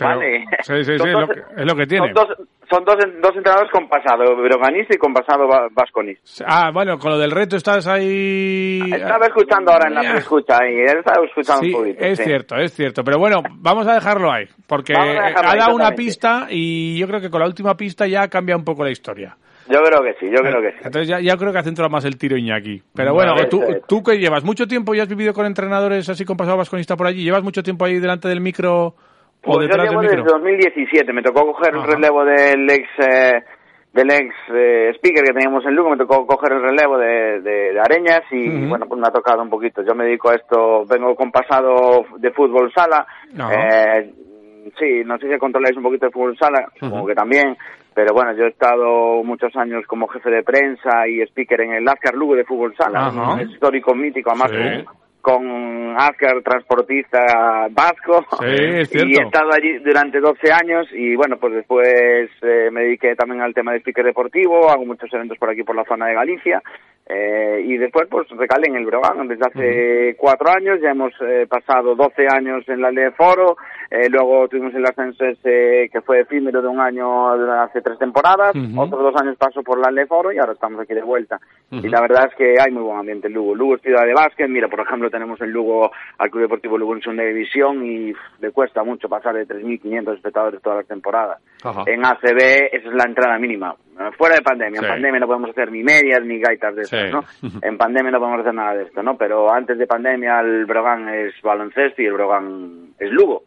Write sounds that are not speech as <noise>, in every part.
Pero- Vale. Sí, sí, <laughs> sí, es dos- lo, que, es lo que tiene. Son dos, son dos, dos entrenadores con pasado broganista y con pasado va- vasconista. Ah, bueno, con lo del reto estás ahí... Estaba escuchando ahora en la escucha y él estaba escuchando Sí, un poquito. es sí. cierto, es cierto. Pero bueno, vamos a dejarlo ahí, porque dejarlo ha dado una pista y yo creo que con la última pista ya cambia un poco la historia. Yo creo que sí, yo creo que sí. Entonces ya, ya creo que ha centrado más el tiro Iñaki. Pero bueno, Vale, tú, es. tú que llevas mucho tiempo y has vivido con entrenadores así con pasado vasconista por allí, ¿llevas mucho tiempo ahí delante del micro Pues yo llevo desde micro? 2017, me tocó coger Ajá. el relevo del ex eh, del ex eh, speaker que teníamos en Lugo, me tocó coger el relevo de, de- de Areñas y bueno, pues me ha tocado un poquito. Yo me dedico a esto, vengo con pasado de fútbol sala, eh, sí, no sé si controláis un poquito de fútbol sala, supongo que también, pero bueno, yo he estado muchos años como jefe de prensa y speaker en el Azcar Lugo de fútbol sala, Ajá. un histórico mítico, además Sí. Con Azcar transportista vasco. Sí, es <laughs> Y he estado allí durante 12 años y bueno, pues después eh, me dediqué también al tema de speaker deportivo, hago muchos eventos por aquí por la zona de Galicia eh, y después pues recalé en el Brogan desde hace cuatro años, ya hemos eh, pasado 12 años en la Ley Foro, eh, luego tuvimos el ascenso ese que fue efímero de un año de hace tres temporadas, otros dos años paso por la Ley Foro y ahora estamos aquí de vuelta. Y la verdad es que hay muy buen ambiente en Lugo. Lugo es ciudad de básquet, mira, por ejemplo, tenemos en Lugo al Club Deportivo Lugo en segunda división y le cuesta mucho pasar de 3.500 espectadores todas las temporadas. Ajá. En ACB esa es la entrada mínima. Eh, Fuera de pandemia, Sí. en pandemia no podemos hacer ni medias ni gaitas de estas, Sí. ¿no? <laughs> En pandemia no podemos hacer nada de esto, ¿no? Pero antes de pandemia el Brogan es baloncesto y el Brogan es Lugo.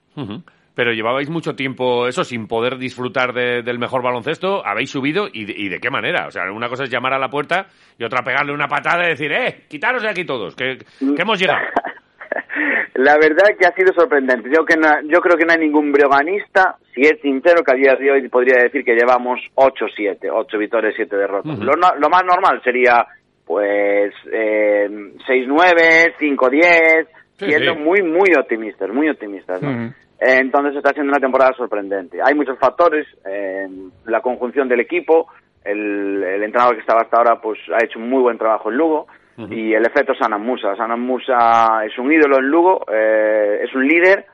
Pero llevabais mucho tiempo eso sin poder disfrutar de- del mejor baloncesto, habéis subido y de, y de qué manera. O sea, una cosa es llamar a la puerta y otra pegarle una patada y decir, eh, quitaros de aquí todos, que, que hemos llegado. <laughs> La verdad que ha sido sorprendente. Yo, que no- yo creo que no hay ningún breganista, si es sincero, que a día de hoy podría decir que llevamos 8-7, 8 victorias, 7 derrotas. lo, no- lo más normal sería, pues, eh, 6-9, 5-10, Sí, siendo sí. muy, muy optimistas, muy optimistas. Eh, entonces está siendo una temporada sorprendente. Hay muchos factores, eh, la conjunción del equipo, el, el entrenador que estaba hasta ahora pues ha hecho un muy buen trabajo en Lugo y el efecto Sanan Musa. Sanan Musa es un ídolo en Lugo, eh, es un líder.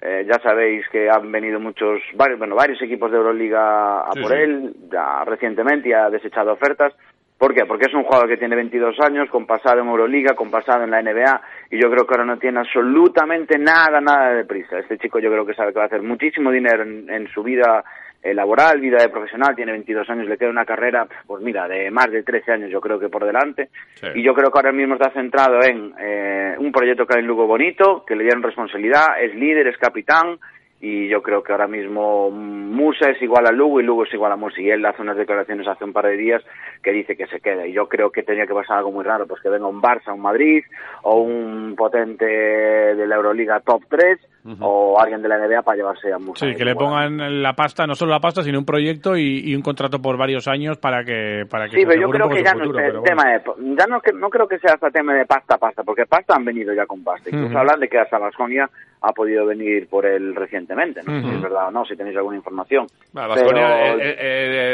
Eh, ya sabéis que han venido muchos, varios, bueno, varios equipos de Euroliga a Sí, por sí. él, ya recientemente y ha desechado ofertas. ¿Por qué? Porque es un jugador que tiene 22 años, con pasado en Euroliga, con pasado en la NBA, y yo creo que ahora no tiene absolutamente nada, nada de prisa. Este chico yo creo que sabe que va a hacer muchísimo dinero en, en su vida eh, laboral, vida de profesional, tiene 22 años, le queda una carrera, pues mira, de más de 13 años yo creo que por delante, Sí. y yo creo que ahora mismo está centrado en eh, un proyecto que hay en Lugo bonito, que le dieron responsabilidad, es líder, es capitán, y yo creo que ahora mismo Musa es igual a Lugo y Lugo es igual a Musa. Y él hace unas declaraciones hace un par de días que dice que se queda. Y yo creo que tenía que pasar algo muy raro pues que venga un Barça, un Madrid o un potente de la Euroliga top 3 o alguien de la NBA para llevarse a Musa Sí, que le pongan la pasta, no solo la pasta, sino un proyecto y, y un contrato por varios años para que para que Sí, se pero yo creo que ya no futuro, es el bueno. tema de... Ya no, que- no creo que sea hasta tema de pasta, pasta, porque pasta han venido ya con pasta. Incluso Ujú. hablan de que hasta Vasconia ha podido venir por él recientemente. No sé si Ujú. es verdad o no, si tenéis alguna información. Bueno, Baskonia, Pero- eh, eh,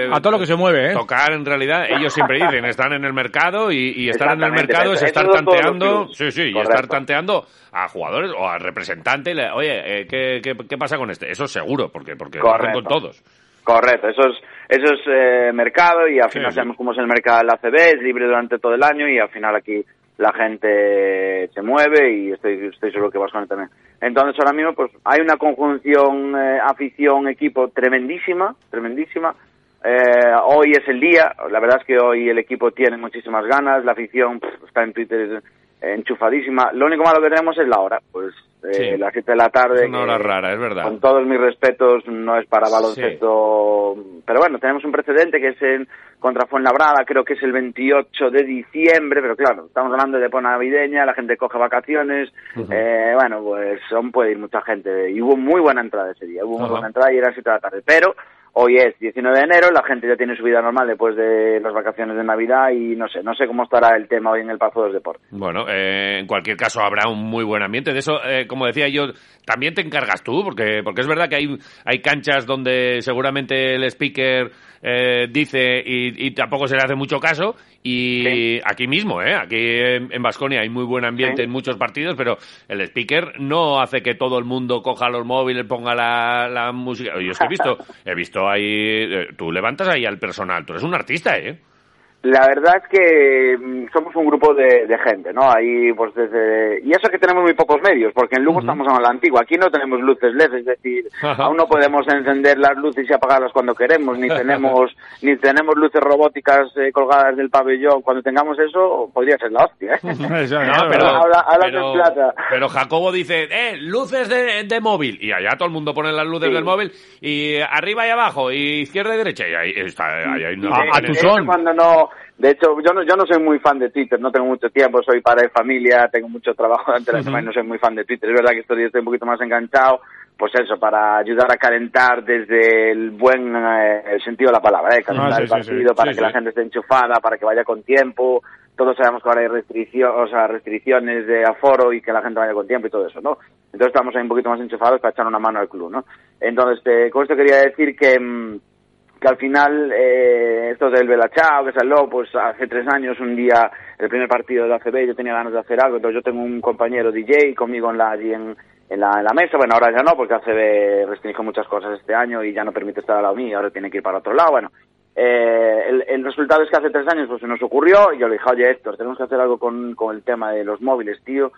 eh, A todo lo que se mueve, ¿eh? Tocar, en realidad, ellos siempre dicen, están en el mercado y, y estar en el mercado es estar tanteando, sí, sí, y estar tanteando a jugadores o al representante. y le- Oye, eh, ¿qué, qué, qué pasa con este? Eso seguro, porque, porque Correcto. con todos. Correcto, eso es, eso es eh, mercado y al final sí. sabemos cómo es el mercado del ACB, es libre durante todo el año y al final aquí la gente se mueve y estoy, estoy seguro que Vasconia también. Entonces ahora mismo pues hay una conjunción eh, afición-equipo tremendísima, tremendísima. Eh, hoy es el día, la verdad es que hoy el equipo tiene muchísimas ganas, la afición pff, está en Twitter eh, enchufadísima. Lo único malo que tenemos es la hora, pues eh, Sí. las 7 de la tarde. Es una hora que- rara, es verdad. Con todos mis respetos, no es para baloncesto. Pero bueno, tenemos un precedente que es en contra Fuenlabrada, creo que es el 28 de diciembre, pero claro, estamos hablando de época navideña, la gente coge vacaciones. eh, bueno, pues aún puede ir mucha gente. Y hubo muy buena entrada ese día, hubo muy buena entrada y era 7 de la tarde. Pero Hoy es 19 de enero, la gente ya tiene su vida normal después de las vacaciones de Navidad y no sé, no sé cómo estará el tema hoy en el Pazo de los Deportes. Bueno, eh, en cualquier caso habrá un muy buen ambiente. De eso, eh, como decía yo, también te encargas tú, porque, porque es verdad que hay, hay canchas donde seguramente el speaker eh, dice y, y tampoco se le hace mucho caso. Y aquí mismo, ¿eh? aquí en Vasconia hay muy buen ambiente Sí. en muchos partidos, pero el speaker no hace que todo el mundo coja los móviles, ponga la, la música. Yo es que he visto, he visto ahí, eh, tú levantas ahí al personal, tú eres un artista, ¿eh? La verdad es que mm, somos un grupo de, de gente, ¿no? Ahí, pues desde... Y eso que tenemos muy pocos medios, porque en Lugo estamos a la antigua. Aquí no tenemos luces LED, es decir, Ajá. aún no podemos encender las luces y apagarlas cuando queremos, ni <laughs> tenemos ni tenemos luces robóticas eh, colgadas del pabellón. Cuando tengamos eso, podría ser la hostia, ¿eh? <laughs> No, <laughs> pero, habla- habla pero- plata. pero Jacobo dice, eh, luces de, de móvil. Y allá todo el mundo pone las luces Sí. del móvil. Y arriba y abajo, y izquierda y derecha. Y ahí está, ahí hay una- A- a tu son. Cuando no, de hecho, yo no, yo no soy muy fan de Twitter, no tengo mucho tiempo, soy padre de familia, tengo mucho trabajo <laughs> durante la semana y no soy muy fan de Twitter. Es verdad que días estoy un poquito más enganchado, pues eso, para ayudar a calentar desde el buen eh, el sentido de la palabra, ¿eh? calentar Ah, sí, el sí, sí. partido para que la gente esté enchufada, para que vaya con tiempo. Todos sabemos que ahora hay restricciones, o sea, restricciones de aforo y que la gente vaya con tiempo y todo eso, ¿no? Entonces estamos ahí un poquito más enchufados para echar una mano al club, ¿no? Entonces, eh, con esto quería decir que... mm, que al final eh, esto del Belachao que salió pues hace tres años un día el primer partido de la yo tenía ganas de hacer algo entonces yo tengo un compañero DJ conmigo en la allí en, en la, mesa bueno ahora ya no porque ACB restringió muchas cosas este año y ya no permite estar al lado mío ahora tiene que ir para otro lado bueno. Eh, el, el resultado es que hace tres años pues se nos ocurrió y yo le dije oye Héctor tenemos que hacer algo con, con el tema de los móviles tío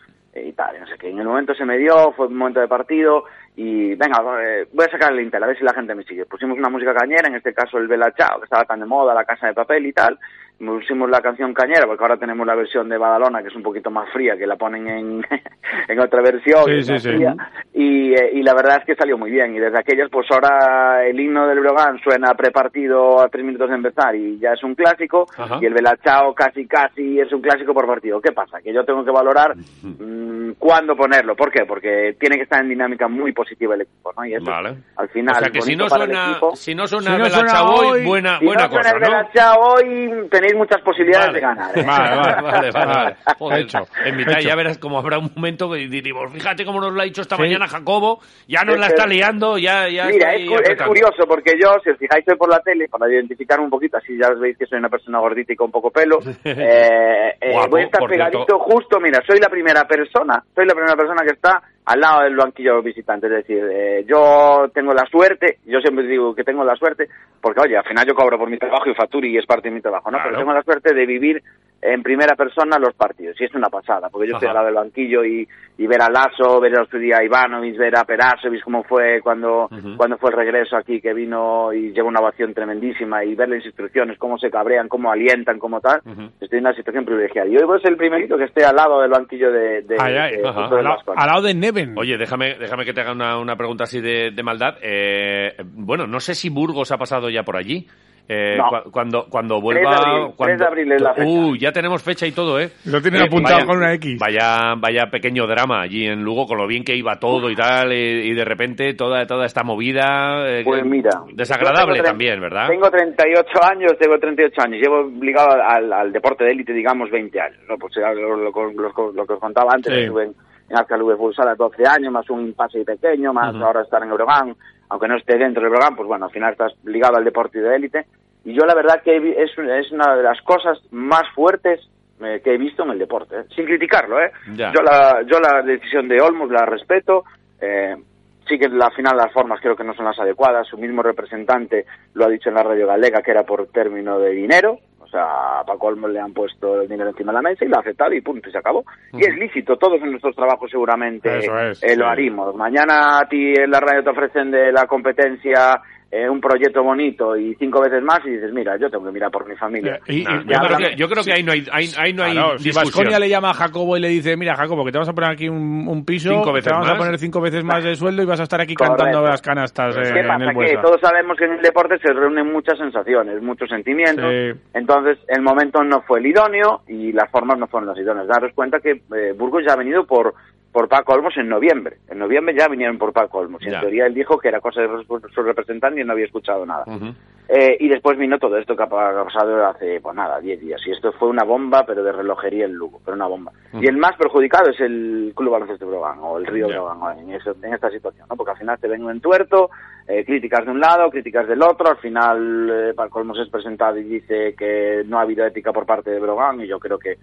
y tal, no sé qué. En el momento se me dio, fue un momento de partido y venga, eh, voy a sacar el Intel, a ver si la gente me sigue. Pusimos una música cañera, en este caso el Bella Chao, que estaba tan de moda, la casa de papel y tal. Pusimos la canción cañera, porque ahora tenemos la versión de Badalona, que es un poquito más fría, que la ponen en, <laughs> en otra versión. Sí, sí, sí. fría. Y, eh, y la verdad es que salió muy bien. Y desde aquellas, pues ahora el himno del Brogan suena prepartido a tres minutos de empezar y ya es un clásico. Ajá. Y el Belachao casi casi es un clásico por partido. ¿Qué pasa? Que yo tengo que valorar mm, cuándo ponerlo. ¿Por qué? Porque tiene que estar en dinámica muy positiva el equipo, ¿no? Y eso Vale. al final o sea que si no suena, si no suena Si no suena Chao hoy, buena, Si buena no cosa, ¿no? Belachao hoy tenéis muchas posibilidades Vale. de ganar. ¿eh? Vale, vale, Vale, vale. Joder, Hecho. En mitad Hecho. ya verás como habrá un momento que diremos, fíjate cómo nos lo ha dicho esta Sí. mañana Jacobo, ya nos la Es está liando, ya, ya Mira, es, curioso porque yo, si os fijáis hoy por la tele, para identificar un poquito, así ya os veis que soy una persona gordita y con poco pelo, <laughs> eh, eh, Guapo, voy a estar cierto. pegadito justo, mira, soy la primera persona, soy la primera persona que está al lado del banquillo visitante, es decir, eh, yo tengo la suerte, yo siempre digo que tengo la suerte, porque oye, al final yo cobro por mi trabajo y facturo y es parte de mi trabajo, ¿no? Claro. Pero tengo la suerte de vivir en primera persona los partidos, y es una pasada, porque yo estoy al lado del banquillo y, y ver a Lasso, ver a otro día a Ivanovic, ver a Perasovic, cómo fue cuando, cuando fue el regreso aquí, que vino y lleva una ovación tremendísima, y ver las instrucciones, cómo se cabrean, cómo alientan, cómo tal, estoy en una situación privilegiada. Y hoy voy a ser el primerito que esté al lado del banquillo de, de, Ay, ay, Al lado, Vasconia. al lado de Neven. Oye, déjame, déjame que te haga una, una pregunta así de, de maldad. Eh, bueno, no sé si Burgos ha pasado ya por allí. Eh, No. cua- cuando, cuando 3 vuelva... de abril, cuando, 3 de abril es la fecha. Uh, ya tenemos fecha y todo, ¿eh? Lo tienen Eh, apuntado vaya- con una X. Vaya, vaya pequeño drama allí en Lugo, con lo bien que iba todo y tal, y, y de repente toda, toda esta movida... eh, Pues mira. Desagradable también, ¿verdad? Tengo 38 años, tengo 38 años. Llevo ligado al, al deporte de élite, digamos, 20 años. ¿no? Pues lo, lo- lo- lo que os contaba antes, Sí. estuve en, en Alcalube Futsal a 12 años, más un impasse pequeño, más Ujú. ahora estar en Eurogan. Aunque no esté dentro del Eurogan, pues bueno, al final estás ligado al deporte de élite. Y yo la verdad que es, es una de las cosas más fuertes eh, que he visto en el deporte, ¿eh? sin criticarlo, ¿eh? Ya. Yo la, yo la decisión de Olmos la respeto, eh, sí que al final las formas creo que no son las adecuadas, su mismo representante lo ha dicho en la radio galega que era por término de dinero, o sea, a Paco Olmos le han puesto el dinero encima de la mesa y lo ha aceptado y punto, y se acabó. Y es lícito, todos en nuestros trabajos seguramente es, eh, lo sí. Mañana a ti en la radio te ofrecen de la competencia eh, un proyecto bonito y cinco veces más y dices, mira, yo tengo que mirar por mi familia. Y- yo, creo que, yo creo que ahí no hay, ahí, ahí no hay Claro, si. Vasconia le llama a Jacobo y le dice, mira Jacobo, que te vamos a poner aquí un, un piso, Cinco veces te vamos más. a poner cinco veces más de sueldo y vas a estar aquí Correcto. cantando las canastas eh, ¿Qué en pasa? el Que todos sabemos que en el deporte se reúnen muchas sensaciones, muchos sentimientos. Sí. Entonces, el momento no fue el idóneo y las formas no fueron las idóneas. Daros cuenta que eh, Burgos ya ha venido por por Paco Olmos en noviembre. En noviembre ya vinieron por Paco Olmos. Y en teoría él dijo que era cosa de su representante y no había escuchado nada. Eh, y después vino todo esto que ha pa- pasado hace, pues nada, 10 días. Y esto fue una bomba, pero de relojería en Lugo, pero una bomba. Y el más perjudicado es el Club Baloncesto Brogan, o el Río. Brogan, en, eso- en esta situación, ¿no? Porque al final te ven un entuerto, eh, críticas de un lado, críticas del otro, al final eh, Paco Olmos es presentado y dice que no ha habido ética por parte de Brogan, y yo creo que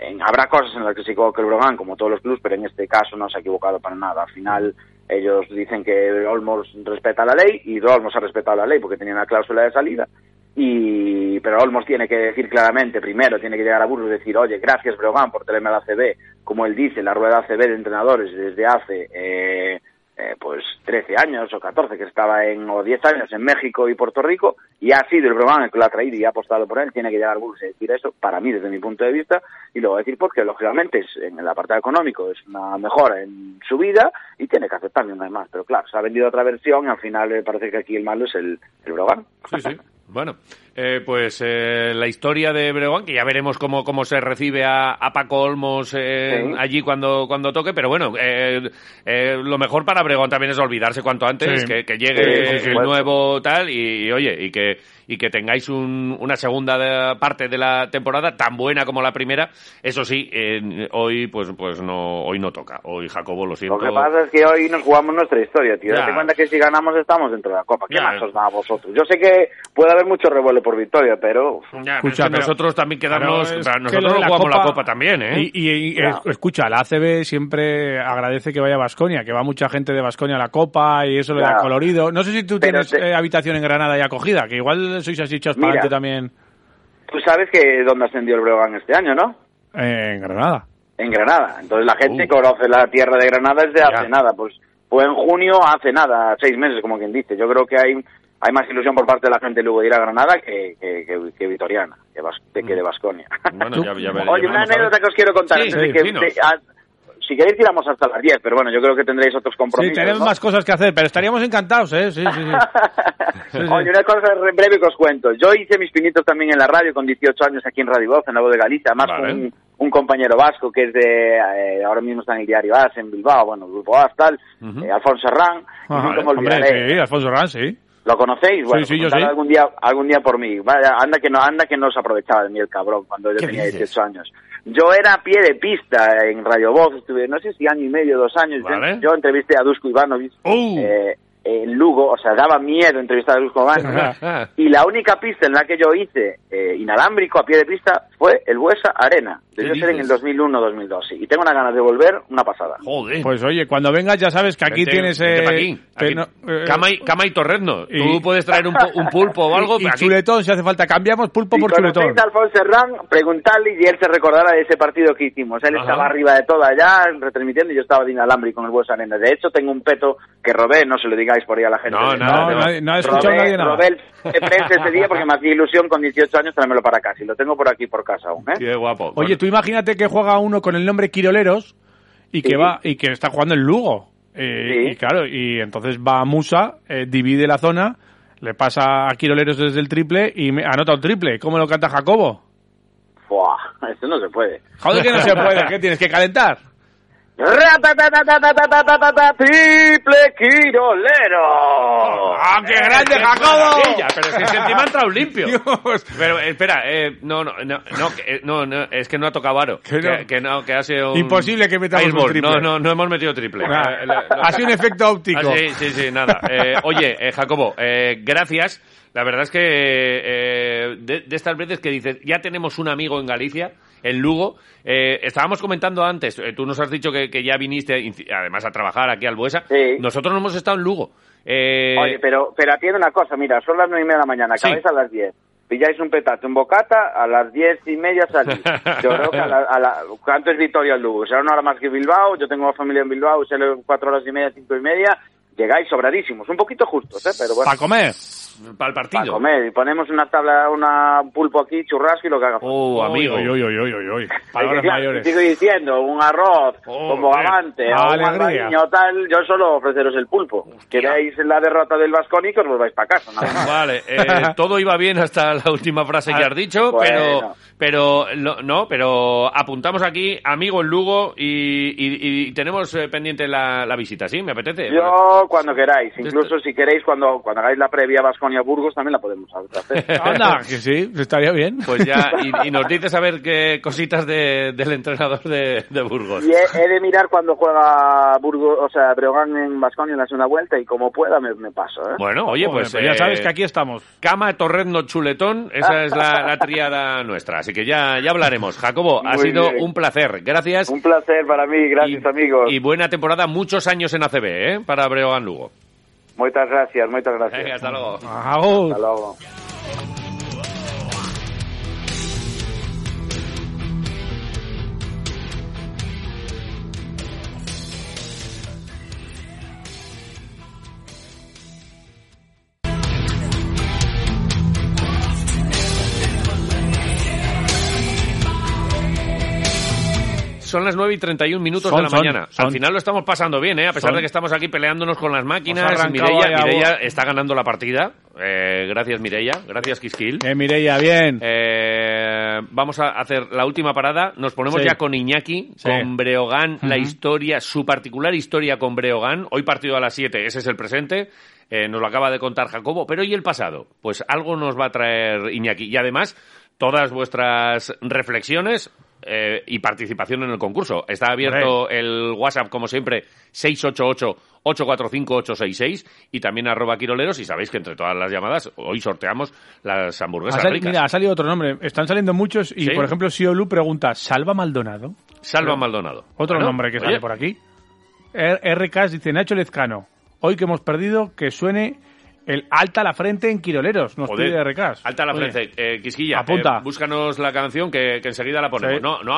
en- habrá cosas en las que se equivoca el Brogan, como todos los clubs, pero en este caso no se ha equivocado para nada. Al final ellos dicen que Olmos respeta la ley y Olmos ha respetado la ley porque tenía una cláusula de salida. Y, pero Olmos tiene que decir claramente, primero tiene que llegar a Burgos y decir, oye, gracias Brogan por tenerme al ACB, como él dice, la rueda ACB de entrenadores desde hace eh, eh, pues 13 años o 14 que estaba en, o 10 años en México y Puerto Rico, y ha sido el Brogan el que lo ha traído y ha apostado por él, tiene que llegar a Burgos y decir eso, para mí desde mi punto de vista, y luego decir porque lógicamente es, en el apartado económico es una mejora en su vida y tiene que aceptarlo una vez más, pero claro, se ha vendido otra versión y al final me parece que aquí el malo es el, el Brogan. Sí, sí. <laughs> Bueno, eh, pues eh, la historia de Breogán, que ya veremos cómo, cómo se recibe a, a Paco Olmos eh, Sí. allí cuando, cuando toque, pero bueno, eh, eh, lo mejor para Breogán también es olvidarse cuanto antes, Sí. que, llegue el nuevo tal y, y, oye, y que, y que tengáis un- una segunda de- parte de la temporada tan buena como la primera. Eso sí, eh, hoy pues pues no hoy no toca. Hoy Jacobo, lo siento. Lo que pasa es que hoy nos jugamos nuestra historia, tío. Date cuenta que si ganamos estamos dentro de la Copa. ¿Qué Ya. más os da a vosotros? Yo sé que puede haber mucho revuelo por victoria, pero... Ya, pero Escucha, es que pero- nosotros también quedamos, que nosotros no la jugamos la Copa también, ¿eh? Y, y- y, Claro. escucha, la ACB siempre agradece que vaya a Basconia, que va mucha gente de Basconia a la Copa y eso le da colorido. No sé si tú Pero tienes te- eh, habitación en Granada y acogida, que igual sois así echados para Mira. adelante también Tú sabes que dónde ascendió el Breogán este año, ¿no? eh, en Granada. En Granada. Entonces la gente Uh. conoce la tierra de Granada desde hace Ya. nada. Pues fue en junio, hace nada, seis meses, como quien dice. Yo creo que hay hay más ilusión por parte de la gente luego de ir a Granada que, que, que, que vitoriana, que, Bas- que de Basconia. Bueno, ya, ya <laughs> Oye, una anécdota que os quiero contar. Sí, sí, que- de- ah, si queréis tiramos hasta las 10, pero bueno, yo creo que tendréis otros Sí, compromisos. tenemos ¿no? más cosas que hacer, pero estaríamos encantados, ¿eh? Sí, sí, sí. <laughs> Sí, sí. Oye, una cosa re- breve que os cuento. Yo hice mis pinitos también en la radio con 18 años aquí en Radio Voz, en la voz de Galicia, además Vale. con un, un compañero vasco que es de, eh, ahora mismo está en el diario AS en Bilbao, bueno, grupo AS tal, Ujú. eh, Alfonso Herrán, me hombre, sí, Alfonso Rán, sí. ¿Lo conocéis? Bueno, Sí, sí, yo contad sí. algún día, algún día por mí. Vaya, anda que no, anda que no se aprovechaba de mí el cabrón cuando yo ¿Qué tenía dices? 18 años. Yo era a pie de pista en Radio Voz, estuve, no sé si año y medio, dos años. Vale. Yo entrevisté a Dusko Ivanovic Uh. eh, en Lugo, o sea, daba miedo entrevistar a Dusko Ivanovic. <laughs> y la única pista en la que yo hice eh, inalámbrico a pie de pista fue el Buesa Arena. ¿Qué Debió ser en el dices? 2001-2002. sí. Y tengo unas ganas de volver, una pasada. Joder. Pues oye, cuando vengas ya sabes que aquí Vente- tienes... vente eh, aquí. no- eh, cama, y, cama y torrezno. y- Tú puedes traer un, pu- un pulpo o <laughs> algo. y, y chuletón, si hace falta. Cambiamos pulpo Si por chuletón. a Alfonso Herrán, preguntadle y él se recordará de ese partido que hicimos. Él Ajá. estaba arriba de todo allá, retransmitiendo, y yo estaba de inalámbrico con el Buesa Arena. De hecho, tengo un peto que robé, no se lo digáis por ahí a la gente. No, No, no. nadie- no ha escuchado robé, nadie nada. robé el prensa ese día porque me hacía ilusión con 18 años traérmelo para casa. Y lo tengo por aquí, por aún, ¿eh? Qué guapo. Oye, Bueno, tú imagínate que juega uno con el nombre Quiroleros y que Sí. va y que está jugando en Lugo. Eh, Sí. Y claro, y entonces va a Musa, eh, divide la zona, le pasa a Quiroleros desde el triple y me- anota un triple. ¿Cómo lo canta Jacobo? Buah, <laughs> esto no se puede. Joder que no se puede, ¿qué tienes que calentar? triple quirolero. ¡Ah, qué grande, Jacobo! Pero es que encima ha entrado limpio. Pero espera, no, no, no, no, es que no ha tocado aro. Que no, que ha sido Imposible que metamos un triple. No, no, no hemos metido triple. Ha sido un efecto óptico. sí, sí, sí, nada. oye, Jacobo, gracias. La verdad es que de, de estas veces que dices, ya tenemos un amigo en Galicia, en Lugo. Eh, estábamos comentando antes, eh, tú nos has dicho que, que ya viniste, además, a trabajar aquí al Buesa. Sí. Nosotros no hemos estado en Lugo. Eh, Oye, pero, pero atiende una cosa, mira, son las nueve y media de la mañana, Sí. acabáis a las 10. Pilláis un petazo en Bocata, a las diez y media salís. <laughs> Yo creo que a la, a la, ¿cuánto es Vitoria al Lugo? Será una hora más que Bilbao, yo tengo familia en Bilbao, sale cuatro horas y media, cinco y media. Llegáis sobradísimos, un poquito justos, ¿eh? Pero bueno, Para comer. Para el para partido. comer. Y ponemos una tabla, una pulpo aquí, churrasco y lo que haga. Oh, amigo. Uy, uy, uy, uy, uy, uy. <laughs> Palabras mayores. Sigo diciendo, un arroz Oh, con bogavante, bien. o un tal, yo solo ofreceros el pulpo. Queréis la derrota del Vascónico, os volváis para casa. nada más. Vale, eh, <laughs> todo iba bien hasta la última frase que has dicho, pero, Bueno. pero lo- no, pero apuntamos aquí, amigo en Lugo, y, y- y tenemos eh, pendiente la, la visita, ¿sí? ¿Me apetece? Yo cuando queráis, incluso si queréis cuando, cuando hagáis la previa Vasconia-Burgos también la podemos hacer. <laughs> Anda, <laughs> que sí, estaría bien. Pues ya, y, y nos <laughs> dices a ver qué cositas de- del entrenador de, de Burgos. Y he, he de mirar cuando juega Burgos, o sea, Breogán en Vasconia en la segunda vuelta y como pueda me, me paso, ¿eh? Bueno, oye, Joder, pues pero ya eh, sabes que aquí estamos. Cama, Torrezno, Chuletón, esa es la, la tríada nuestra. Así que ya, ya hablaremos. Jacobo, ha Muy sido bien. un placer. Gracias. Un placer para mí, gracias y, amigos. Y buena temporada, muchos años en ACB, ¿eh? Para Breogán Lugo. Muchas gracias, muchas gracias. Venga, hasta luego. Agur. Hasta luego. Son las 9 y 31 minutos Son, de la son, mañana. son. Al final lo estamos pasando bien, ¿eh? A pesar de que estamos aquí peleándonos con las máquinas. Mireia, Mireia está ganando la partida. Eh, gracias, Mireia. Gracias, Quisquil. Eh, Mireia, bien. Eh, vamos a hacer la última parada. Nos ponemos Sí. ya con Iñaki, Sí. con Breogán, la historia, su particular historia con Breogán. Hoy partido a las 7, ese es el presente. Eh, nos lo acaba de contar Jacobo. Pero ¿y el pasado? Pues algo nos va a traer Iñaki. Y además, todas vuestras reflexiones eh, y participación en el concurso. Está abierto el WhatsApp, como siempre, 688-845-866 y también arroba quiroleros. Y sabéis que entre todas las llamadas, hoy sorteamos las Ha hamburguesas ricas. mira, ha salido otro nombre. Están saliendo muchos y, Sí. por ejemplo, Siolu pregunta, ¿Salva Maldonado? Salva Maldonado. Otro Bueno, nombre que oye, sale por aquí. R- RK dice Nacho Lezcano. Hoy que hemos perdido, que suene el alta la frente en Quiroleros. Nos Joder, pide RK. Alta la frente. Eh, Quisquilla, Apunta. eh, búscanos la canción que, que enseguida la ponemos. Sí. No, no